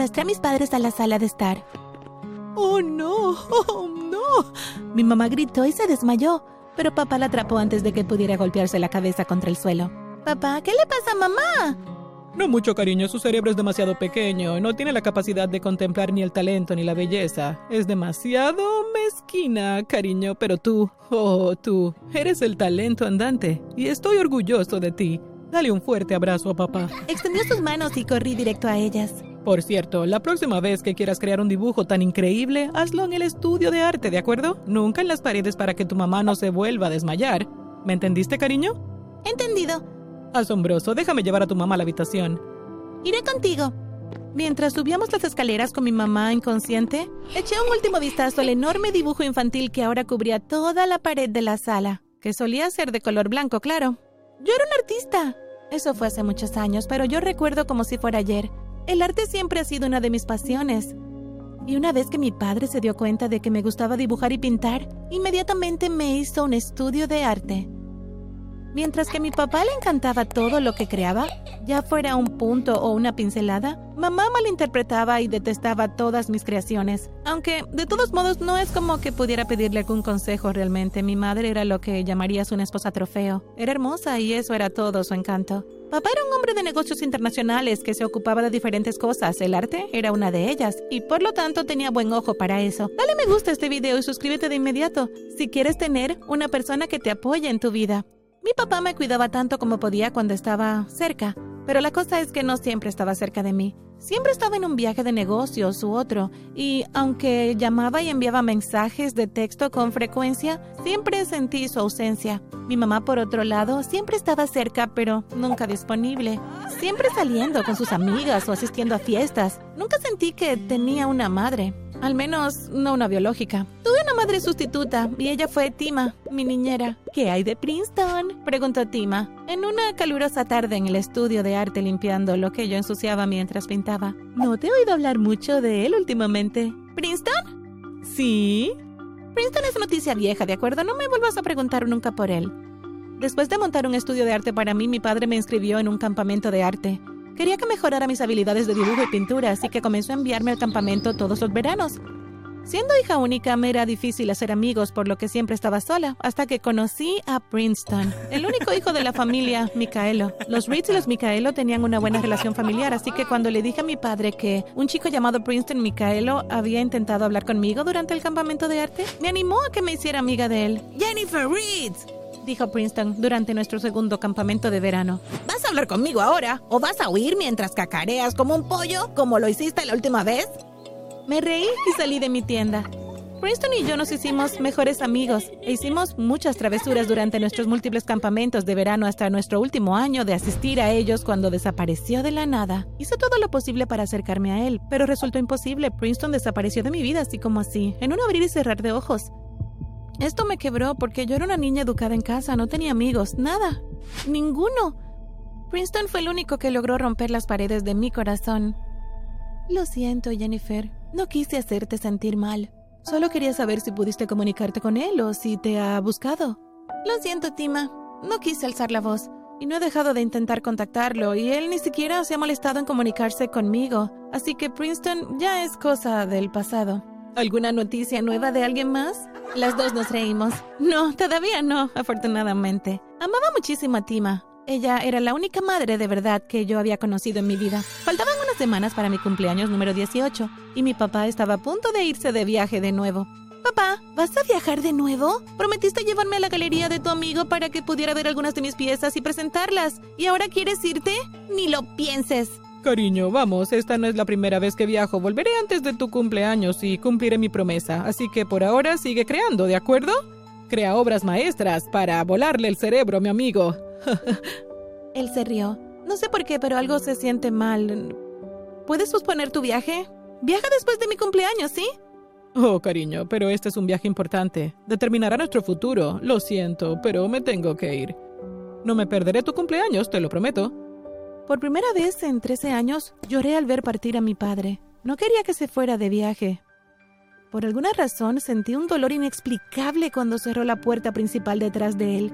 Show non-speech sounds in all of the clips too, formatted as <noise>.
Arrastré a mis padres a la sala de estar. ¡Oh, no! ¡Oh, no! Mi mamá gritó y se desmayó, pero papá la atrapó antes de que pudiera golpearse la cabeza contra el suelo. Papá, ¿qué le pasa a mamá? No mucho cariño, su cerebro es demasiado pequeño, no tiene la capacidad de contemplar ni el talento ni la belleza. Es demasiado mezquina, cariño, pero tú, oh, tú, eres el talento andante y estoy orgulloso de ti. Dale un fuerte abrazo a papá. Extendió sus manos y corrí directo a ellas. Por cierto, la próxima vez que quieras crear un dibujo tan increíble, hazlo en el estudio de arte, ¿de acuerdo? Nunca en las paredes para que tu mamá no se vuelva a desmayar. ¿Me entendiste, cariño? Entendido. Asombroso, déjame llevar a tu mamá a la habitación. Iré contigo. Mientras subíamos las escaleras con mi mamá inconsciente, eché un último vistazo al enorme dibujo infantil que ahora cubría toda la pared de la sala, que solía ser de color blanco, claro. Yo era un artista. Eso fue hace muchos años, pero yo recuerdo como si fuera ayer. El arte siempre ha sido una de mis pasiones. Y una vez que mi padre se dio cuenta de que me gustaba dibujar y pintar, inmediatamente me hizo un estudio de arte. Mientras que a mi papá le encantaba todo lo que creaba, ya fuera un punto o una pincelada, mamá malinterpretaba y detestaba todas mis creaciones. Aunque, de todos modos, no es como que pudiera pedirle algún consejo realmente. Mi madre era lo que llamarías una esposa trofeo. Era hermosa y eso era todo su encanto. Papá era un hombre de negocios internacionales que se ocupaba de diferentes cosas. El arte era una de ellas y por lo tanto tenía buen ojo para eso. Dale me gusta a este video y suscríbete de inmediato si quieres tener una persona que te apoye en tu vida. Mi papá me cuidaba tanto como podía cuando estaba cerca, pero la cosa es que no siempre estaba cerca de mí. Siempre estaba en un viaje de negocios u otro, y aunque llamaba y enviaba mensajes de texto con frecuencia, siempre sentí su ausencia. Mi mamá, por otro lado, siempre estaba cerca, pero nunca disponible. Siempre saliendo con sus amigas o asistiendo a fiestas. Nunca sentí que tenía una madre. Al menos no una biológica. Tuve una madre sustituta y ella fue Tima, mi niñera. ¿Qué hay de Princeton? preguntó Tima, en una calurosa tarde en el estudio de arte limpiando lo que yo ensuciaba mientras pintaba. No te he oído hablar mucho de él últimamente. ¿Princeton? Sí. Princeton es noticia vieja, ¿de acuerdo? No me vuelvas a preguntar nunca por él. Después de montar un estudio de arte para mí, mi padre me inscribió en un campamento de arte. Quería que mejorara mis habilidades de dibujo y pintura, así que comenzó a enviarme al campamento todos los veranos. Siendo hija única me era difícil hacer amigos, por lo que siempre estaba sola, hasta que conocí a Princeton, el único hijo de la familia, Micaelo. Los Reeds y los Micaelo tenían una buena relación familiar, así que cuando le dije a mi padre que un chico llamado Princeton Micaelo había intentado hablar conmigo durante el campamento de arte, me animó a que me hiciera amiga de él. Jennifer Reeds, dijo Princeton durante nuestro segundo campamento de verano. ¿Vas a hablar conmigo ahora? ¿O vas a huir mientras cacareas como un pollo, como lo hiciste la última vez? Me reí y salí de mi tienda. Princeton y yo nos hicimos mejores amigos e hicimos muchas travesuras durante nuestros múltiples campamentos de verano hasta nuestro último año de asistir a ellos cuando desapareció de la nada. Hice todo lo posible para acercarme a él, pero resultó imposible. Princeton desapareció de mi vida así como así, en un abrir y cerrar de ojos. Esto me quebró porque yo era una niña educada en casa, no tenía amigos, nada, ninguno. Princeton fue el único que logró romper las paredes de mi corazón. Lo siento, Jennifer. No quise hacerte sentir mal. Solo quería saber si pudiste comunicarte con él o si te ha buscado. Lo siento, Tima. No quise alzar la voz. Y no he dejado de intentar contactarlo, y él ni siquiera se ha molestado en comunicarse conmigo. Así que Princeton ya es cosa del pasado. ¿Alguna noticia nueva de alguien más? Las dos nos reímos. No, todavía no, afortunadamente. Amaba muchísimo a Tima. Ella era la única madre de verdad que yo había conocido en mi vida. Faltaban unas semanas para mi cumpleaños número 18 y mi papá estaba a punto de irse de viaje de nuevo. Papá, ¿vas a viajar de nuevo? Prometiste llevarme a la galería de tu amigo para que pudiera ver algunas de mis piezas y presentarlas. ¿Y ahora quieres irte? Ni lo pienses. Cariño, vamos, esta no es la primera vez que viajo. Volveré antes de tu cumpleaños y cumpliré mi promesa. Así que por ahora sigue creando, ¿de acuerdo? Crea obras maestras para volarle el cerebro mi amigo. <laughs> Él se rió. No sé por qué, pero algo se siente mal. ¿Puedes posponer tu viaje? Viaja después de mi cumpleaños, ¿sí? Oh, cariño, pero este es un viaje importante. Determinará nuestro futuro. Lo siento, pero me tengo que ir. No me perderé tu cumpleaños, te lo prometo. Por primera vez en 13 años lloré al ver partir a mi padre. No quería que se fuera de viaje. Por alguna razón sentí un dolor inexplicable cuando cerró la puerta principal detrás de él.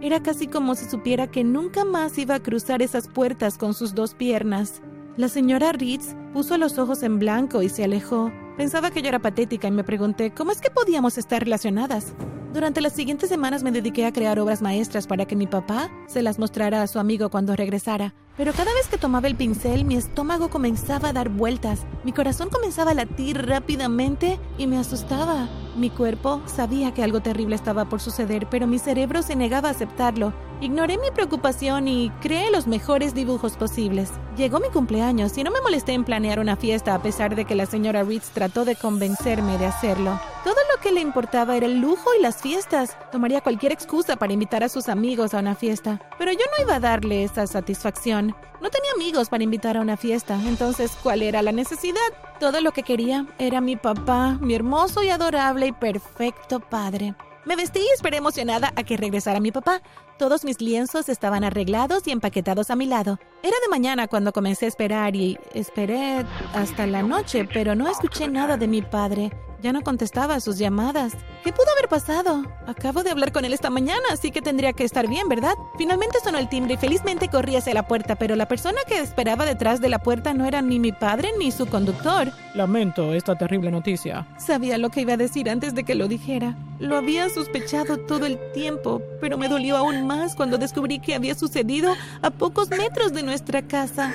Era casi como si supiera que nunca más iba a cruzar esas puertas con sus dos piernas. La señora Ritz puso los ojos en blanco y se alejó. Pensaba que yo era patética y me pregunté cómo es que podíamos estar relacionadas. Durante las siguientes semanas me dediqué a crear obras maestras para que mi papá se las mostrara a su amigo cuando regresara. Pero cada vez que tomaba el pincel, mi estómago comenzaba a dar vueltas, mi corazón comenzaba a latir rápidamente y me asustaba. Mi cuerpo sabía que algo terrible estaba por suceder, pero mi cerebro se negaba a aceptarlo. Ignoré mi preocupación y creé los mejores dibujos posibles. Llegó mi cumpleaños y no me molesté en planear una fiesta a pesar de que la señora Ritz trató de convencerme de hacerlo. Que le importaba era el lujo y las fiestas. Tomaría cualquier excusa para invitar a sus amigos a una fiesta. Pero yo no iba a darle esa satisfacción. No tenía amigos para invitar a una fiesta, entonces ¿cuál era la necesidad? Todo lo que quería era mi papá, mi hermoso y adorable y perfecto padre. Me vestí y esperé emocionada a que regresara mi papá. Todos mis lienzos estaban arreglados y empaquetados a mi lado. Era de mañana cuando comencé a esperar y esperé hasta la noche, pero no escuché nada de mi padre. Ya no contestaba a sus llamadas. ¿Qué pudo haber pasado? Acabo de hablar con él esta mañana, así que tendría que estar bien, ¿verdad? Finalmente sonó el timbre y felizmente corrí hacia la puerta, pero la persona que esperaba detrás de la puerta no era ni mi padre ni su conductor. Lamento esta terrible noticia. Sabía lo que iba a decir antes de que lo dijera. Lo había sospechado todo el tiempo, pero me dolió aún más cuando descubrí que había sucedido a pocos metros de nuestra casa.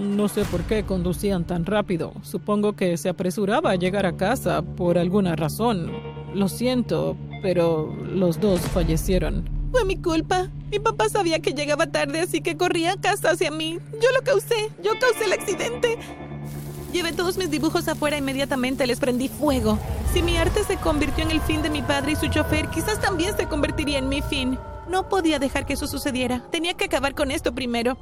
No sé por qué conducían tan rápido. Supongo que se apresuraba a llegar a casa por alguna razón. Lo siento, pero los dos fallecieron. Fue mi culpa. Mi papá sabía que llegaba tarde, así que corría a casa hacia mí. Yo lo causé. Yo causé el accidente. Llevé todos mis dibujos afuera inmediatamente, les prendí fuego. Si mi arte se convirtió en el fin de mi padre y su chofer, quizás también se convertiría en mi fin. No podía dejar que eso sucediera. Tenía que acabar con esto primero.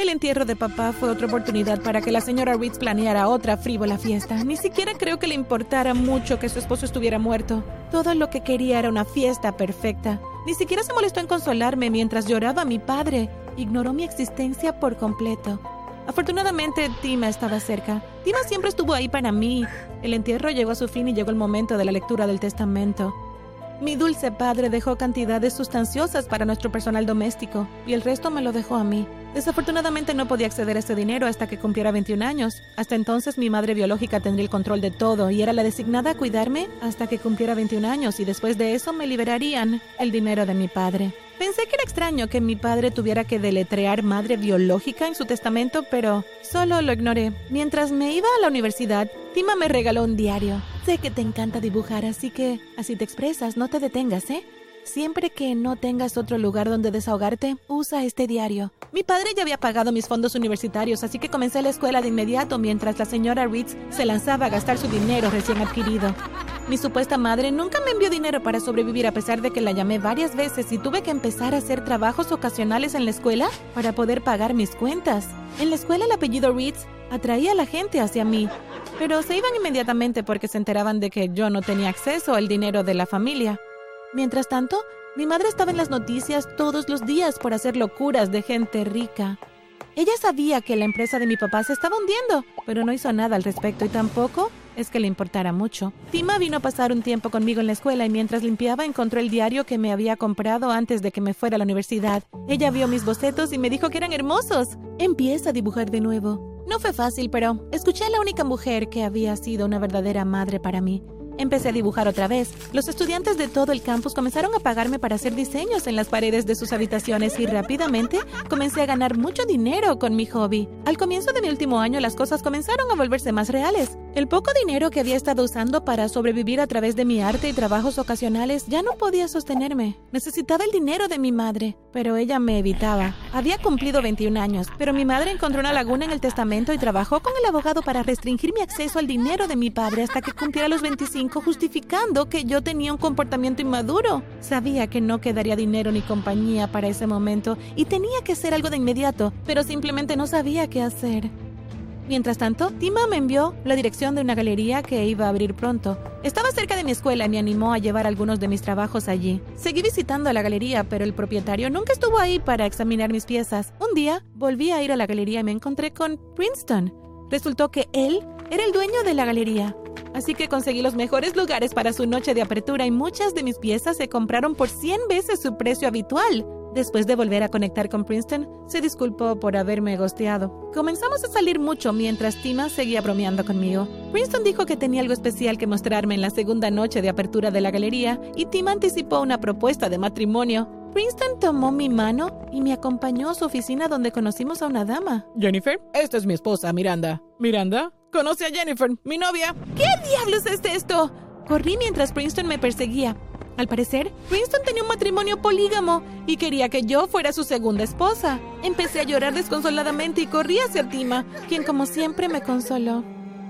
El entierro de papá fue otra oportunidad para que la señora Ritz planeara otra frívola fiesta. Ni siquiera creo que le importara mucho que su esposo estuviera muerto. Todo lo que quería era una fiesta perfecta. Ni siquiera se molestó en consolarme mientras lloraba a mi padre. Ignoró mi existencia por completo. Afortunadamente, Tima estaba cerca. Tima siempre estuvo ahí para mí. El entierro llegó a su fin y llegó el momento de la lectura del testamento. Mi dulce padre dejó cantidades sustanciosas para nuestro personal doméstico y el resto me lo dejó a mí. Desafortunadamente no podía acceder a ese dinero hasta que cumpliera 21 años. Hasta entonces mi madre biológica tendría el control de todo y era la designada a cuidarme hasta que cumpliera 21 años y después de eso me liberarían el dinero de mi padre. Pensé que era extraño que mi padre tuviera que deletrear madre biológica en su testamento, pero solo lo ignoré. Mientras me iba a la universidad, Tima me regaló un diario. Sé que te encanta dibujar, así que así te expresas, no te detengas, ¿eh? Siempre que no tengas otro lugar donde desahogarte, usa este diario. Mi padre ya había pagado mis fondos universitarios, así que comencé la escuela de inmediato mientras la señora Ritz se lanzaba a gastar su dinero recién adquirido. Mi supuesta madre nunca me envió dinero para sobrevivir a pesar de que la llamé varias veces y tuve que empezar a hacer trabajos ocasionales en la escuela para poder pagar mis cuentas. En la escuela el apellido Ritz atraía a la gente hacia mí, pero se iban inmediatamente porque se enteraban de que yo no tenía acceso al dinero de la familia. Mientras tanto, mi madre estaba en las noticias todos los días por hacer locuras de gente rica. Ella sabía que la empresa de mi papá se estaba hundiendo, pero no hizo nada al respecto y tampoco es que le importara mucho. Tima vino a pasar un tiempo conmigo en la escuela y mientras limpiaba encontró el diario que me había comprado antes de que me fuera a la universidad. Ella vio mis bocetos y me dijo que eran hermosos. Empieza a dibujar de nuevo. No fue fácil, pero escuché a la única mujer que había sido una verdadera madre para mí. Empecé a dibujar otra vez. Los estudiantes de todo el campus comenzaron a pagarme para hacer diseños en las paredes de sus habitaciones y rápidamente comencé a ganar mucho dinero con mi hobby. Al comienzo de mi último año las cosas comenzaron a volverse más reales. El poco dinero que había estado usando para sobrevivir a través de mi arte y trabajos ocasionales ya no podía sostenerme. Necesitaba el dinero de mi madre, pero ella me evitaba. Había cumplido 21 años, pero mi madre encontró una laguna en el testamento y trabajó con el abogado para restringir mi acceso al dinero de mi padre hasta que cumpliera los 25, justificando que yo tenía un comportamiento inmaduro. Sabía que no quedaría dinero ni compañía para ese momento y tenía que hacer algo de inmediato, pero simplemente no sabía qué hacer. Mientras tanto, Tima me envió la dirección de una galería que iba a abrir pronto. Estaba cerca de mi escuela y me animó a llevar algunos de mis trabajos allí. Seguí visitando la galería, pero el propietario nunca estuvo ahí para examinar mis piezas. Un día, volví a ir a la galería y me encontré con Princeton. Resultó que él era el dueño de la galería. Así que conseguí los mejores lugares para su noche de apertura y muchas de mis piezas se compraron por 100 veces su precio habitual. Después de volver a conectar con Princeton, se disculpó por haberme gosteado. Comenzamos a salir mucho mientras Tima seguía bromeando conmigo. Princeton dijo que tenía algo especial que mostrarme en la segunda noche de apertura de la galería y Tima anticipó una propuesta de matrimonio. Princeton tomó mi mano y me acompañó a su oficina donde conocimos a una dama. Jennifer, esta es mi esposa, Miranda. Miranda, conoce a Jennifer, mi novia. ¿Qué diablos es esto? Corrí mientras Princeton me perseguía. Al parecer, Princeton tenía un matrimonio polígamo y quería que yo fuera su segunda esposa. Empecé a llorar desconsoladamente y corrí hacia Tima, quien como siempre me consoló.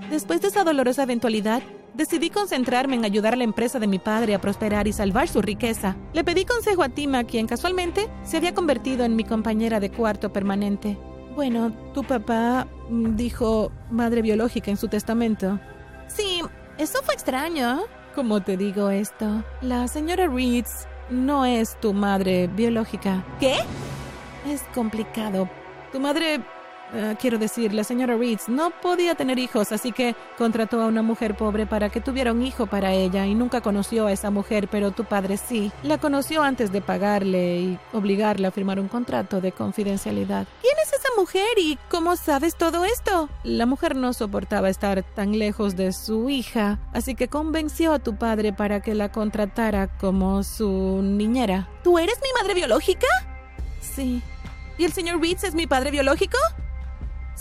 Después de esa dolorosa eventualidad, decidí concentrarme en ayudar a la empresa de mi padre a prosperar y salvar su riqueza. Le pedí consejo a Tima, quien casualmente se había convertido en mi compañera de cuarto permanente. Bueno, tu papá mm, dijo madre biológica en su testamento. Sí, eso fue extraño. ¿Cómo te digo esto? La señora Reeds no es tu madre biológica. ¿Qué? Es complicado. Tu madre eh, quiero decir, la señora Reeds no podía tener hijos, así que contrató a una mujer pobre para que tuviera un hijo para ella y nunca conoció a esa mujer, pero tu padre sí. La conoció antes de pagarle y obligarle a firmar un contrato de confidencialidad. ¿Quién es esa mujer y cómo sabes todo esto? La mujer no soportaba estar tan lejos de su hija, así que convenció a tu padre para que la contratara como su niñera. ¿Tú eres mi madre biológica? Sí. ¿Y el señor Reeds es mi padre biológico?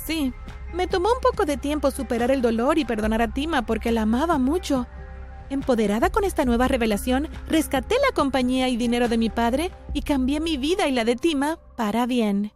Sí, me tomó un poco de tiempo superar el dolor y perdonar a Tima porque la amaba mucho. Empoderada con esta nueva revelación, rescaté la compañía y dinero de mi padre y cambié mi vida y la de Tima para bien.